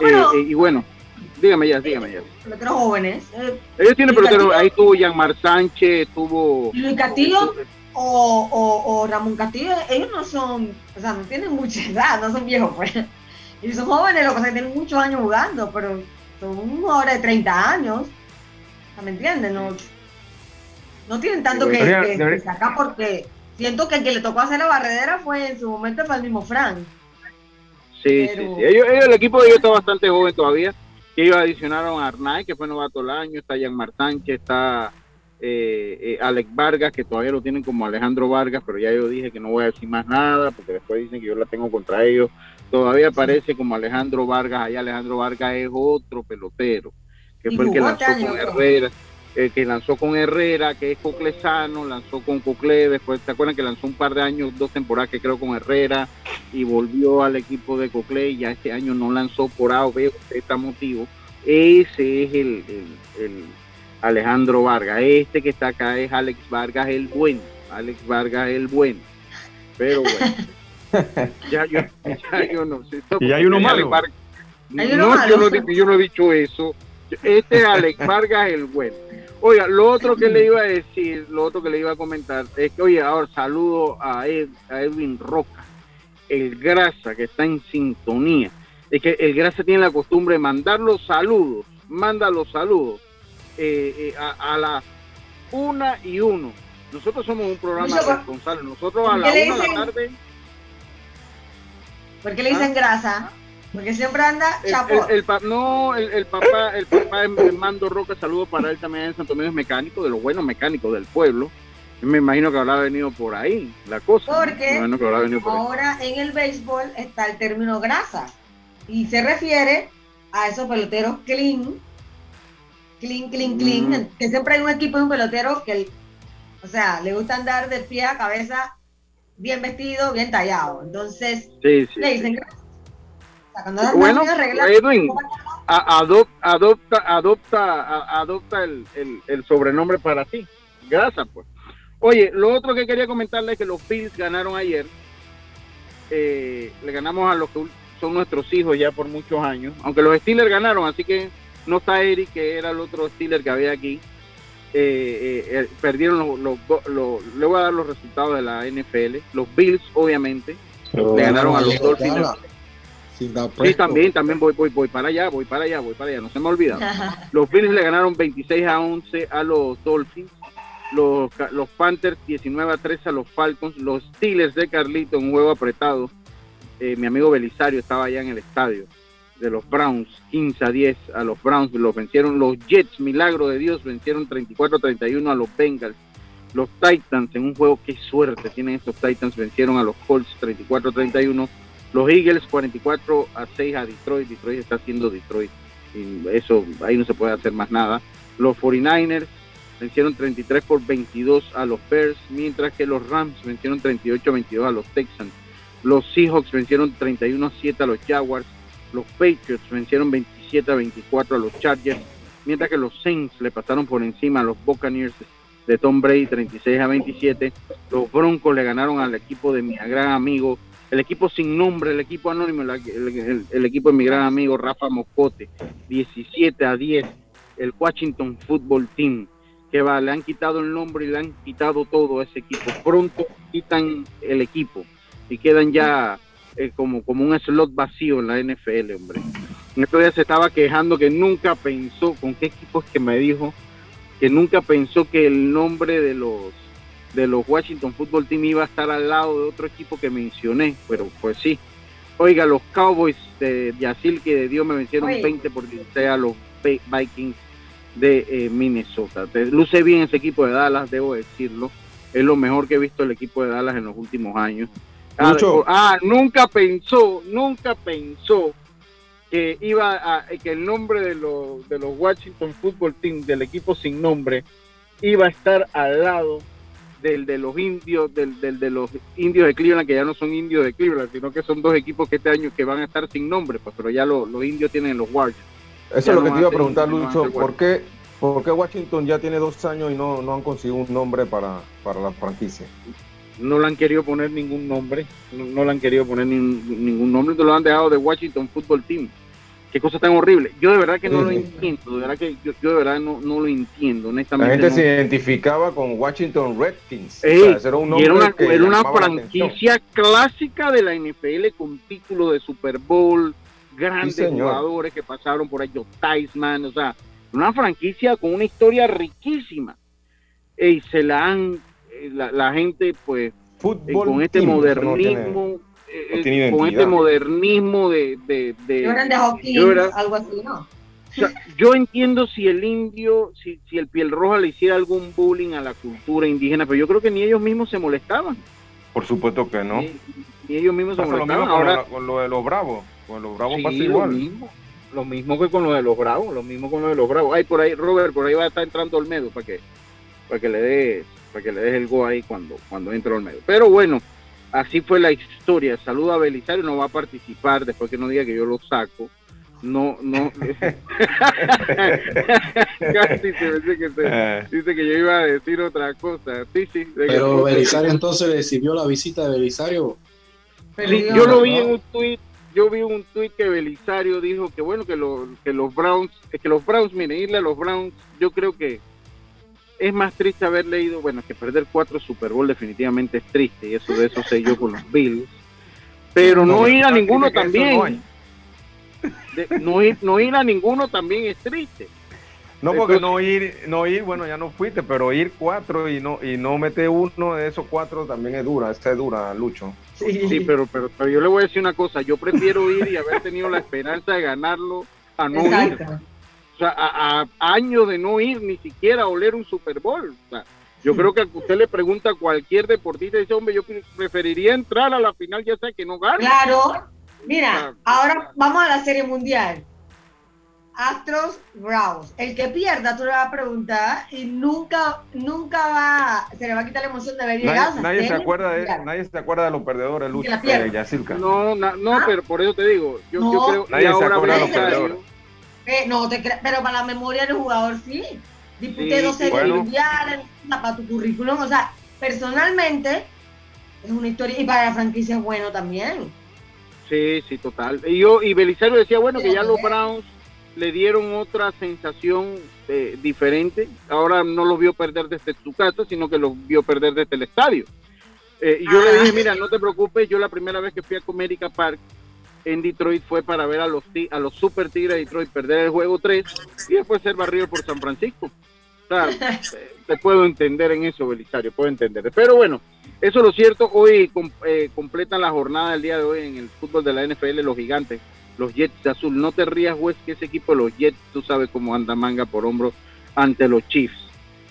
eh, eh, y bueno, dígame ya, dígame ya. Peloteros jóvenes. Eh, Ellos tienen peloteros, ahí tuvo Yanmar Sánchez, tuvo... Luis Castillo o, o, Ramón Castillo, ellos no son, o sea, no tienen mucha edad, no son viejos, pues. Y son jóvenes, lo que pasa es que tienen muchos años jugando, pero son jugadores de 30 años. ¿Me entienden? No, no tienen tanto que, sacar porque siento que el que le tocó hacer la barredera fue en su momento fue el mismo Frank. Sí, sí, Ellos, el equipo de ellos está bastante joven todavía. Que ellos adicionaron a Arnay, que fue novato el año, está Jan Martánche, está eh, eh, Alex Vargas, que todavía lo tienen como Alejandro Vargas, pero ya yo dije que no voy a decir más nada, porque después dicen que yo la tengo contra ellos. Todavía aparece como Alejandro Vargas, allá Alejandro Vargas es otro pelotero, que fue el que lanzó con Herrera el que lanzó con Herrera, que es Coclesano, lanzó con Cocle, después se acuerdan que lanzó un par de años, dos temporadas que creo con Herrera y volvió al equipo de Cocle y ya este año no lanzó por A o B, este motivo. Ese es el, Alejandro Vargas. Este que está acá es Alex Vargas el bueno. Alex Vargas el bueno. Pero bueno. ya, yo, ya no sé. Y hay uno malo. no, Yo, no, yo no he dicho eso. Este es Alex Vargas el bueno. Oiga, lo otro que le iba a decir, lo otro que le iba a comentar es que, oye, ahora saludo a, Edwin Roca, el Grasa, que está en sintonía. Es que el Grasa tiene la costumbre de mandar los saludos, manda los saludos eh, eh, a, la una y uno. Nosotros somos un programa responsable. Nosotros a la una de la tarde. ¿Por qué le dicen ¿Ah? grasa? Porque siempre anda chapo. El, no, el, papá, el papá de Mando Roca, saludo para él también en Santo Domingo, es mecánico, de los buenos mecánicos del pueblo. me imagino que habrá venido por ahí la cosa. Porque ahora en el béisbol está el término grasa y se refiere a esos peloteros clean, clean, clean, clean, mm. que siempre hay un equipo de un pelotero que, o sea, le gusta andar de pie a cabeza bien vestido, bien tallado. Entonces, le dicen grasa bueno, Edwin, adopta, adopta, adopta, adopta el, el, sobrenombre para ti. Gracias, pues. Oye, lo otro que quería comentarle es que los Bills ganaron ayer. Eh, le ganamos a los que son nuestros hijos ya por muchos años. Aunque los Steelers ganaron, así que no está Eric, que era el otro Steeler que había aquí. Eh, eh, perdieron los, los, le voy a dar los resultados de la NFL. Los Bills, obviamente, le ganaron a los Dolphins. Sí, también, también voy, voy, voy para allá, voy para allá, voy para allá, no se me olvida. Los Bills le ganaron 26 a 11 a los Dolphins, los, los Panthers 19 a 13 a los Falcons, los Steelers de Carlito en un juego apretado. Eh, mi amigo Belisario estaba allá en el estadio de los Browns, 15 a 10 a los Browns, los vencieron los Jets, milagro de Dios, vencieron 34 a 31 a los Bengals. Los Titans en un juego, qué suerte tienen estos Titans, vencieron a los Colts 34 a 31 los Eagles 44 a 6 a Detroit. Detroit está haciendo Detroit. Y eso, ahí no se puede hacer más nada. Los 49ers vencieron 33 por 22 a los Bears, mientras que los Rams vencieron 38 a 22 a los Texans. Los Seahawks vencieron 31 a 7 a los Jaguars. Los Patriots vencieron 27 a 24 a los Chargers, mientras que los Saints le pasaron por encima a los Buccaneers de Tom Brady 36 a 27. Los Broncos le ganaron al equipo de mi gran amigo el equipo sin nombre, el equipo anónimo, el, equipo de mi gran amigo Rafa Moscote, 17 a 10, el Washington Football Team, que va, le han quitado el nombre y le han quitado todo a ese equipo. Pronto quitan el equipo. y quedan ya eh, como, como un slot vacío en la NFL, hombre. Estos días se estaba quejando que nunca pensó, ¿con qué equipo es que me dijo? Que nunca pensó que el nombre de los de los Washington Football Team iba a estar al lado de otro equipo que mencioné, pero pues sí. Oiga, los Cowboys de Yacil que de Dios me vencieron 20 por 16 a los Vikings de eh, Minnesota. luce bien ese equipo de Dallas, debo decirlo. Es lo mejor que he visto el equipo de Dallas en los últimos años. Ah, ah nunca pensó, nunca pensó que iba a, que el nombre de los, de los Washington Football Team, del equipo sin nombre, iba a estar al lado del de los indios, del, del, de los indios de Cleveland, que ya no son indios de Cleveland, sino que son dos equipos que este año que van a estar sin nombre, pues, pero ya los indios tienen los Warriors. Eso es lo que te iba a preguntar, Lucho, ¿por qué, ¿por qué Washington ya tiene dos años y no, no han conseguido un nombre para, para la franquicia? No le han querido poner ningún nombre, no, le han querido poner ningún nombre, te lo han dejado de Washington Football Team qué cosa tan horrible. Yo de verdad que no lo entiendo, de verdad que yo, de verdad no, no, lo entiendo, honestamente. La gente se identificaba con Washington Redskins. era, una, era una franquicia clásica de la NFL con título de Super Bowl, grandes jugadores que pasaron por ahí, Tyson, o sea, una franquicia con una historia riquísima. Y se la han, eh, la, gente pues, eh, con este modernismo eh, con este modernismo de... de, de, algo así, ¿no? yo entiendo si el indio, si, si el piel roja le hiciera algún bullying a la cultura indígena, pero yo creo que ni ellos mismos se molestaban. Por supuesto que no. Ni, ellos mismos se molestaban. Lo Ahora, con, lo, de los bravos. Con los bravos pasa igual. Lo mismo, lo mismo que con lo de los bravos. Lo mismo con lo de los bravos. Ay, por ahí, Robert, por ahí va a estar entrando Olmedo para que, para que le des para que le des el go ahí cuando, cuando entre Olmedo. Pero bueno, así fue la historia. Saludo a Belisario, no va a participar después que no diga que yo lo saco. No, no. dice, que eh. dice que yo iba a decir otra cosa. Sí, sí. Pero Belisario entonces recibió la visita de Belisario. yo lo vi en un tweet yo vi un tweet que Belisario dijo que bueno que, lo, que los Browns que los Browns miren irle a los Browns yo creo que es más triste haber leído, bueno, que perder cuatro Super Bowl definitivamente es triste, y eso de eso sé yo con los Bills, pero no, ir a ninguno también, no, ir, no ir a ninguno también es triste. No, porque no ir, no ir, bueno, ya no fuiste, pero ir cuatro y no y no meter uno de esos cuatro también es dura, esta es dura, Lucho. Sí, pero, pero, pero, yo le voy a decir una cosa, yo prefiero ir y haber tenido la esperanza de ganarlo a no ir a, años de no ir ni siquiera a oler un Super Bowl. yo creo que usted le pregunta a cualquier deportista y dice, hombre, yo preferiría entrar a la final ya sea que no gane. Claro, mira, ahora vamos a la Serie Mundial. Astros Browns. El que pierda, tú le vas a preguntar y nunca, nunca va, se le va a quitar la emoción de ver llegar. Nadie, se acuerda de, nadie se acuerda de los perdedores, Lucho, eh, No, no, ah. pero por eso te digo, yo, yo creo nadie se acuerda de los perdedores. Eh, no te pero para la memoria del jugador sí. Disputé 12 mundiales para tu currículum. O sea, personalmente es una historia y para la franquicia es bueno también. Sí, sí, total. Y yo y Belisario decía, bueno, que ya los Browns le dieron otra sensación eh, diferente. Ahora no los vio perder desde tu casa, sino que los vio perder desde el estadio. Eh, y yo le dije, mira, no te preocupes, yo la primera vez que fui a Comérica Park en Detroit fue para ver a los, a los Super Tigres de Detroit perder el juego 3 y después ser barrido por San Francisco. O sea, te puedo entender en eso, Belisario, puedo entender. Pero bueno, eso es lo cierto. Hoy eh, completan la jornada del día de hoy en el fútbol de la NFL los gigantes, los Jets de azul. No te rías, juez, que ese equipo, los Jets, tú sabes cómo anda manga por hombro ante los Chiefs.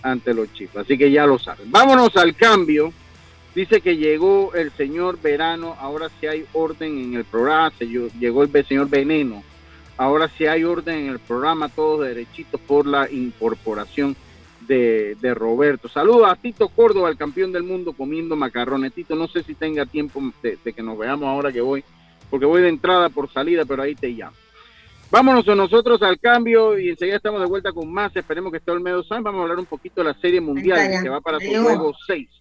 Ante los Chiefs. Así que ya lo saben. Vámonos al cambio. Dice que llegó el señor Verano, ahora sí hay orden en el programa, se llegó el señor Veneno, ahora sí hay orden en el programa, todos derechitos por la incorporación de, Roberto. Saludos a Tito Córdoba, el campeón del mundo comiendo macarrones. Tito, no sé si tenga tiempo de, que nos veamos ahora que voy, porque voy de entrada por salida, pero ahí te llamo. Vámonos nosotros al cambio y enseguida estamos de vuelta con más. Esperemos que esté Olmedo San. Vamos a hablar un poquito de la serie mundial que va para su juego 6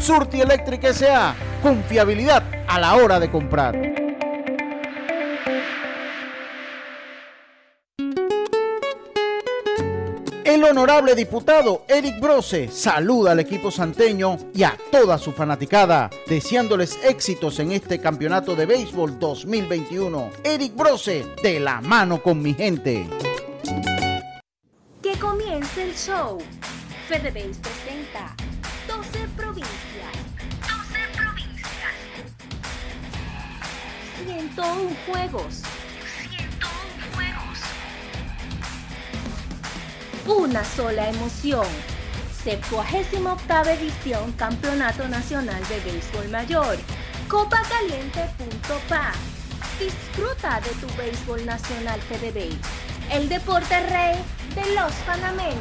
Surti Electric S.A. Confiabilidad a la hora de comprar. El honorable diputado Eric Brose saluda al equipo santeño y a toda su fanaticada, deseándoles éxitos en este campeonato de béisbol 2021. Eric Brose, de la mano con mi gente. Que comience el show. FedeBase presenta 12 provincias. 101 juegos. 101 juegos. Una sola emoción. 78 edición Campeonato Nacional de Béisbol Mayor. Copacaliente.pa. Disfruta de tu béisbol nacional FedeBase. El deporte rey de los panameños.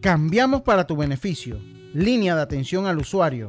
Cambiamos para tu beneficio. Línea de atención al usuario.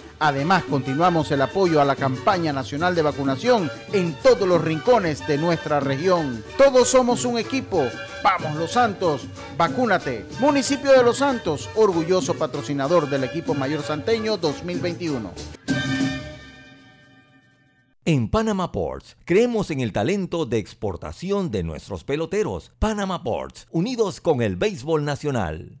Además, continuamos el apoyo a la campaña nacional de vacunación en todos los rincones de nuestra región. Todos somos un equipo. Vamos Los Santos, vacúnate. Municipio de Los Santos, orgulloso patrocinador del equipo mayor santeño 2021. En Panama Ports, creemos en el talento de exportación de nuestros peloteros. Panama Ports, unidos con el béisbol nacional.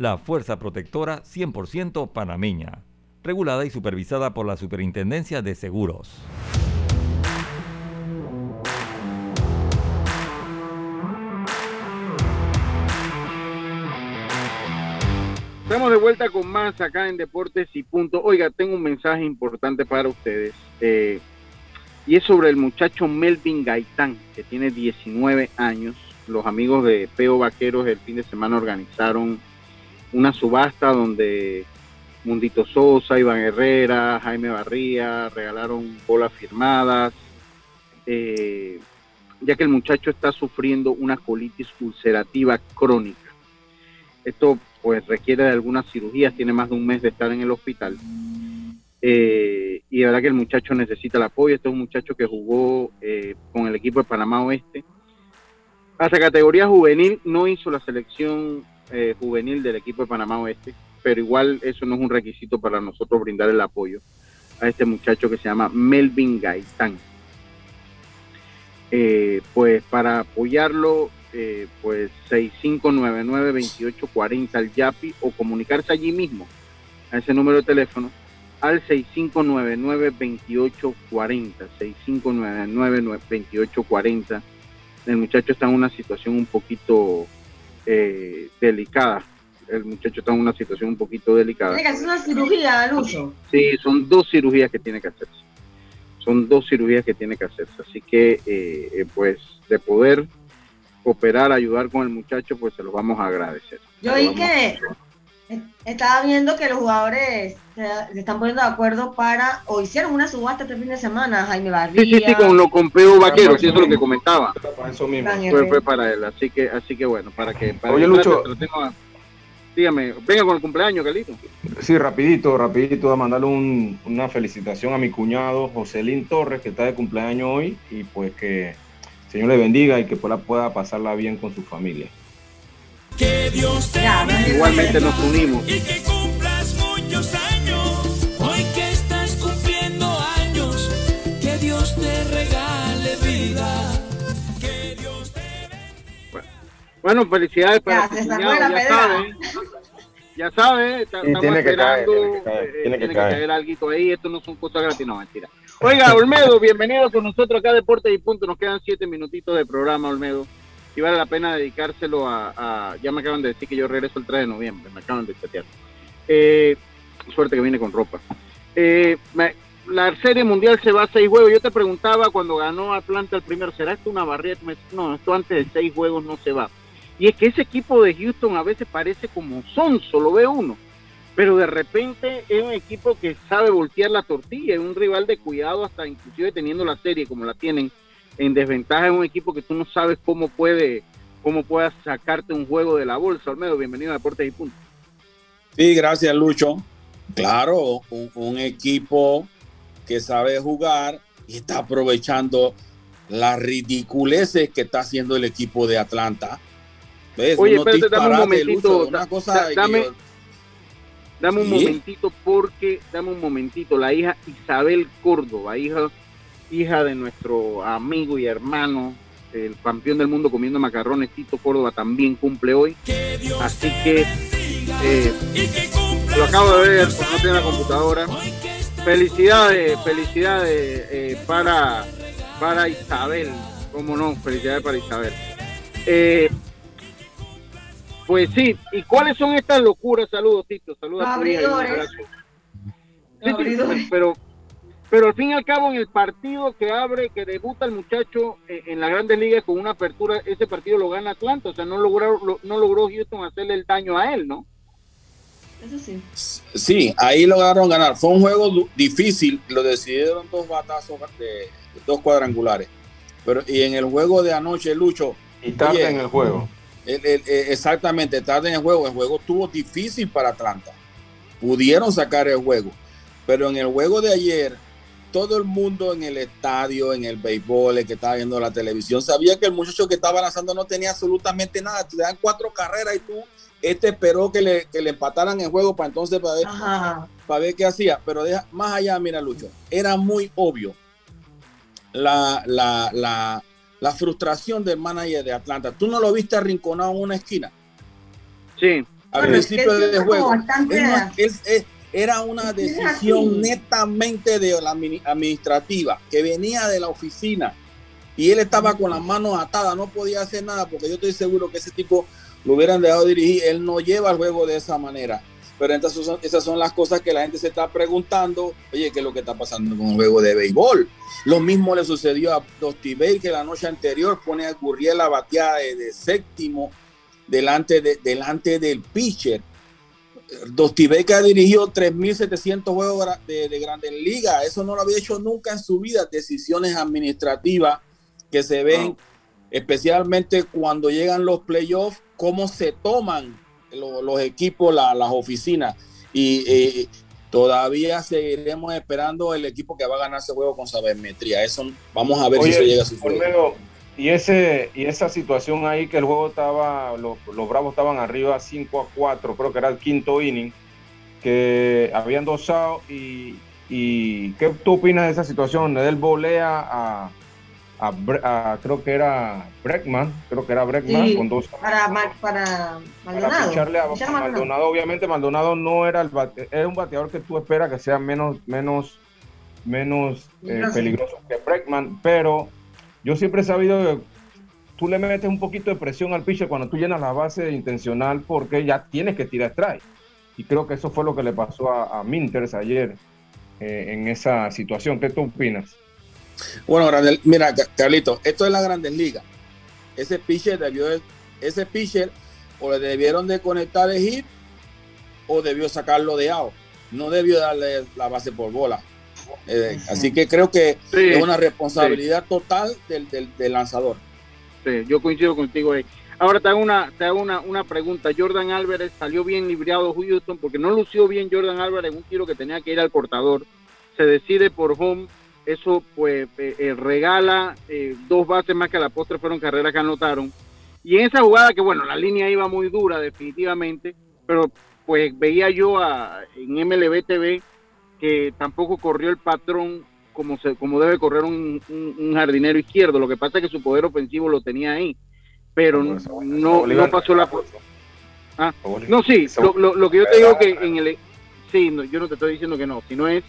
la fuerza protectora 100% panameña, regulada y supervisada por la Superintendencia de Seguros. Estamos de vuelta con más acá en Deportes y Punto. Oiga, tengo un mensaje importante para ustedes. Eh, y es sobre el muchacho Melvin Gaitán, que tiene 19 años. Los amigos de Peo Vaqueros el fin de semana organizaron una subasta donde Mundito Sosa, Iván Herrera, Jaime Barría regalaron bolas firmadas, eh, ya que el muchacho está sufriendo una colitis ulcerativa crónica. Esto pues requiere de algunas cirugías, tiene más de un mes de estar en el hospital. Eh, y de verdad que el muchacho necesita el apoyo. Este es un muchacho que jugó eh, con el equipo de Panamá Oeste. Hasta categoría juvenil no hizo la selección eh, juvenil del equipo de Panamá Oeste, pero igual eso no es un requisito para nosotros brindar el apoyo a este muchacho que se llama Melvin Gaitán. pues para apoyarlo eh, pues 6599-2840 al YAPI o comunicarse allí mismo a ese número de teléfono al 6599-2840, 6599-2840. El muchacho está en una situación un poquito eh, delicada. El muchacho está en una situación un poquito delicada. Tiene que hacer una cirugía, Lucho. Sí, son dos cirugías que tiene que hacerse. Son dos cirugías que tiene que hacerse. Así que, eh, pues, de poder cooperar, ayudar con el muchacho, pues se los vamos a agradecer. Yo vi que estaba viendo que los jugadores se, están poniendo de acuerdo para, o hicieron una subasta este fin de semana, Jaime Barría. Sí, sí, sí, con lo con Peo Vaquero, sí, eso es lo que comentaba. eso mismo. Fue, para él, así que, así que bueno, para que... Para Oye, Lucho... dígame, venga con el cumpleaños, Carlito. Sí, rapidito, rapidito, a mandarle un, una felicitación a mi cuñado Joselín Torres, que está de cumpleaños hoy, y pues que Señor le bendiga y que pueda, pueda pasarla bien con su familia. Que Dios te Igualmente nos unimos. Y que cumplas muchos años. Hoy que estás cumpliendo años. Que Dios te regale vida. Que Dios te Bueno, felicidades para ya, ya, ya saben. Ya saben, estamos tiene esperando. Que caer, eh, tiene que caer, tiene que caer algo ahí. Esto no son cosas gratis, no, mentira. Oiga, Olmedo, bienvenido con nosotros acá a Deportes y Punto. Nos quedan siete minutitos de programa, Olmedo. Y vale la pena dedicárselo a, Ya me acaban de decir que yo regreso el 3 de noviembre. Me acaban de chatear. Eh, suerte que viene con ropa. Eh, la Serie Mundial se va a seis juegos. Yo te preguntaba cuando ganó Atlanta el primero, ¿será esto una barrera? No, esto antes de seis juegos no se va. Y es que ese equipo de Houston a veces parece como son, solo ve uno pero de repente es un equipo que sabe voltear la tortilla, es un rival de cuidado hasta inclusive teniendo la serie como la tienen en desventaja, es un equipo que tú no sabes cómo puede cómo puedas sacarte un juego de la bolsa. Olmedo, bienvenido a Deportes y Puntos. Sí, gracias Lucho. Claro, un, equipo que sabe jugar y está aprovechando las ridiculeces que está haciendo el equipo de Atlanta. Oye, espérate, dame un momentito. una cosa dame, Dame un momentito porque, dame un momentito, la hija Isabel Córdoba, hija, hija de nuestro amigo y hermano, el campeón del mundo comiendo macarrones, Tito Córdoba, también cumple hoy. Así que eh, lo acabo de ver, no tengo la computadora. Felicidades, felicidades eh, para, para Isabel, cómo no, felicidades para Isabel. Eh, pues sí, ¿y cuáles son estas locuras? Saludos, Tito, saludos a pero, pero al fin y al cabo en el partido que abre, que debuta el muchacho eh, en las grandes ligas con una apertura, ese partido lo gana Atlanta, o sea, no logró, no logró Houston hacerle el daño a él, ¿no? Eso sí. Sí, ahí lograron ganar. Fue un juego difícil, lo decidieron dos batazos de dos cuadrangulares. Pero y en el juego de anoche, Lucho. Y tarde en el juego exactamente, tarde en el juego. El juego estuvo difícil para Atlanta. Pudieron sacar el juego. Pero en el juego de ayer, todo el mundo en el estadio, en el béisbol, el que estaba viendo la televisión, sabía que el muchacho que estaba lanzando no tenía absolutamente nada. Te dan cuatro carreras y tú, este esperó que le, que le empataran el juego para entonces para ver. para ver qué hacía, pero deja, más allá, mira, Lucho, era muy obvio la, la, la, la frustración del manager de Atlanta. ¿Tú no lo viste arrinconado en una esquina? Sí. Al Bueno, es principio que del juego. más, es- es- era una decisión netamente de la admini- administrativa que venía de la oficina y él estaba con las manos atadas, no podía hacer nada porque yo estoy seguro que ese tipo lo hubieran dejado dirigir. Él no lleva el juego de esa manera. Pero entonces son- esas son las cosas que la gente se está preguntando. Oye, ¿qué es lo que está pasando con el juego de béisbol? Lo mismo le sucedió a Dusty Baker que la noche anterior pone a Gurriel a batear de, de séptimo delante, de, delante del pitcher. Dusty Baker ha dirigido 3.700 juegos de, de Grandes Ligas. Eso no lo había hecho nunca en su vida. Decisiones administrativas que se ven, especialmente cuando llegan los playoffs, cómo se toman lo- los equipos, la- las oficinas. Y eh, todavía seguiremos esperando el equipo que va a ganar ese juego con sabermetría. Eso vamos a ver si eso llega a su y ese y esa situación ahí que el juego estaba, los, los Bravos estaban arriba 5 a 4, creo que era el quinto inning, que habían dos outs y, y ¿qué tú opinas de esa situación? Le da el volea a, a, a- creo que era Breckman, creo que era Breckman Sí, con dos para, para para Maldonado. picharle a, Maldonado. Maldonado. Obviamente Maldonado no era el bate- era un bateador que tú esperas que sea menos menos menos eh, Peligroso. peligroso que Breckman, pero yo siempre he sabido que tú le metes un poquito de presión al pitcher cuando tú llenas la base intencional porque ya tienes que tirar strike. Y creo que eso fue lo que le pasó a, a Minters ayer eh, en esa situación. ¿Qué tú opinas? Bueno, mira, Ca- Carlito, esto es la Grandes Ligas. Ese pitcher debió, de- ese pitcher o le debieron de conectar el hit o debió sacarlo de out. No debió darle la base por bola. Eh, así que creo que Sí, es una responsabilidad total del, del- del lanzador. Sí, yo coincido contigo ahí. Ahora te hago una, te hago una, una pregunta. Jordan Álvarez salió bien librado Houston porque no lució bien Jordan Álvarez en un tiro que tenía que ir al cortador. Se decide por home. Eso pues eh, eh, regala eh, dos bases más que a la postre fueron carreras que anotaron. Y en esa jugada que bueno, la línea iba muy dura definitivamente, pero pues veía yo a, en MLB TV que tampoco corrió el patrón como se, como debe correr un, un- un jardinero izquierdo. Lo que pasa es que su poder ofensivo lo tenía ahí, pero no, no, no pasó la. Ah, no, sí, lo, lo- lo que yo te digo que en el. Sí, no, yo no te estoy diciendo que no, sino es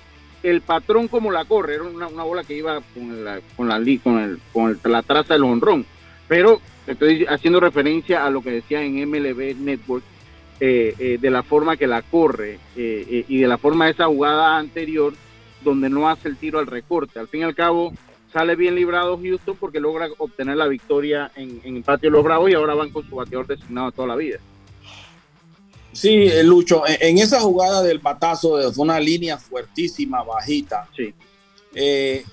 el patrón como la corre. Era una, una bola que iba con la, con la, con el, con el- la traza del honrón. Pero estoy haciendo referencia a lo que decía en MLB Network eh, eh, de la forma que la corre eh, y de la forma de esa jugada anterior donde no hace el tiro al recorte. Al fin y al cabo sale bien librado Houston porque logra obtener la victoria en, en el patio de los Bravos y ahora van con su bateador designado toda la vida. Sí, Lucho, en, esa jugada del batazo de- fue una línea fuertísima, bajita. Sí. Eh,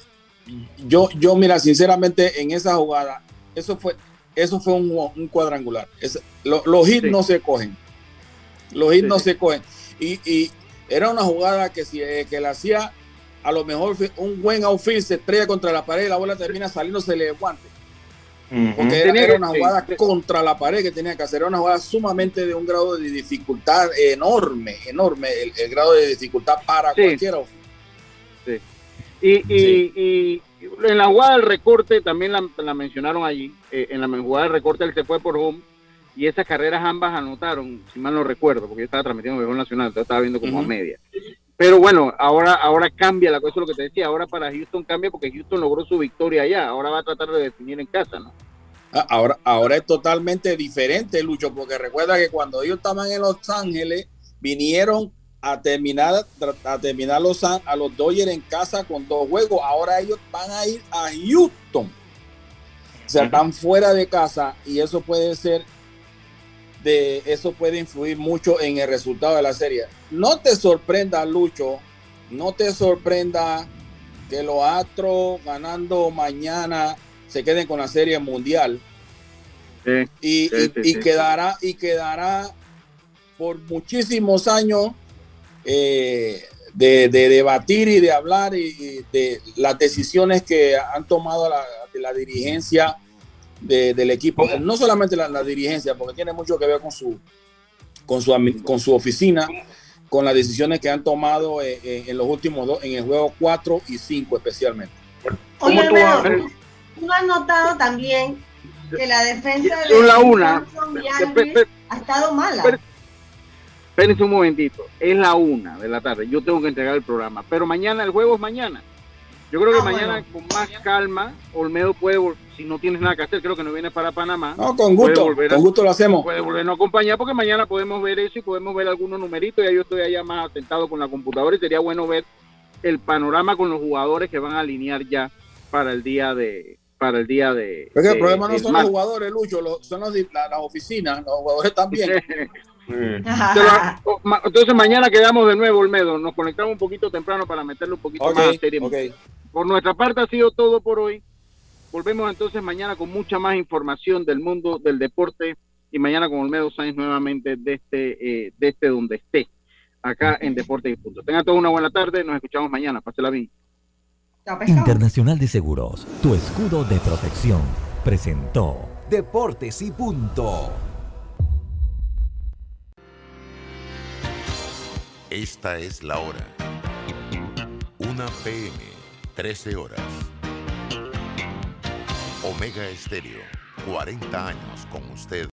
yo, yo, mira, sinceramente, en esa jugada, eso fue, eso fue un, un cuadrangular. Es- lo- los hits no se cogen. Los hits Sí, no sí. se cogen. Y, y era una jugada que si eh, que la hacía, a lo mejor un buen outfield se estrella contra la pared y la bola termina saliéndose le guante. Porque era, una sí. jugada contra la pared que tenía que hacer, era una jugada sumamente de un grado de dificultad enorme, enorme, el, el grado de dificultad para Sí. cualquiera. Sí. Y, y, y en la jugada del recorte también la, la mencionaron allí. eh, en la jugada del recorte él se fue por home y esas carreras ambas anotaron, si mal no recuerdo, porque yo estaba transmitiendo Béisbol Nacional, entonces estaba viendo como a media. Pero bueno, ahora, ahora cambia la cosa, lo que te decía, ahora para Houston cambia porque Houston logró su victoria allá, ahora va a tratar de definir en casa, ¿no? Ah, Ahora, ahora es totalmente diferente, Lucho, porque recuerda que cuando ellos estaban en Los Ángeles, vinieron a terminar, a terminar los, a los Dodgers en casa con dos juegos. Ahora ellos van a ir a Houston. O sea, están fuera de casa y eso puede ser de eso puede influir mucho en el resultado de la serie. No te sorprenda, Lucho, no te sorprenda que los Astros ganando mañana se queden con la serie mundial y, sí, y- sí, y sí. quedará y quedará por muchísimos años eh, de, de debatir y de hablar y, y de las decisiones que han tomado la, de la dirigencia de- del equipo, no solamente la, la dirigencia, porque tiene mucho que ver con su con su, con su oficina con las decisiones que han tomado eh, eh, en los últimos dos, en el juego 4 y 5 especialmente. Oye, tú Alfredo? ¿tú, has notado también que la defensa de la una. Johnson y Pe- Andrews pe- ha estado mala. Espérense un momentito. Es la una de la tarde. Yo tengo que entregar el programa. Pero mañana, el juego es mañana. Yo creo que Ah, mañana, con más calma, Olmedo puede, vol- si no tienes nada que hacer, creo que no viene para Panamá. No, con gusto, volver a- con gusto lo hacemos. Puede volvernos a acompañar porque mañana podemos ver eso y podemos ver algunos numeritos. Ya yo estoy allá más atentado con la computadora y sería bueno ver el panorama con los jugadores que van a alinear ya para el día de para el día de. Porque el de- problema no son los jugadores, Lucho, lo- son los la- las oficinas, los jugadores también. Ma- Entonces mañana quedamos de nuevo, Olmedo. Nos conectamos un poquito temprano para meterle un poquito Ok, más a serie. Por nuestra parte ha sido todo por hoy. Volvemos entonces mañana con mucha más información del mundo del deporte y mañana con Olmedo Sáenz nuevamente desde, eh, desde donde esté, acá en Deportes y Punto. Tengan toda una buena tarde, nos escuchamos mañana. Pásela bien. Internacional de Seguros, tu escudo de protección, presentó Deportes y punto. Esta es la hora. 1 PM, 13 horas. Omega Estéreo, 40 años con usted.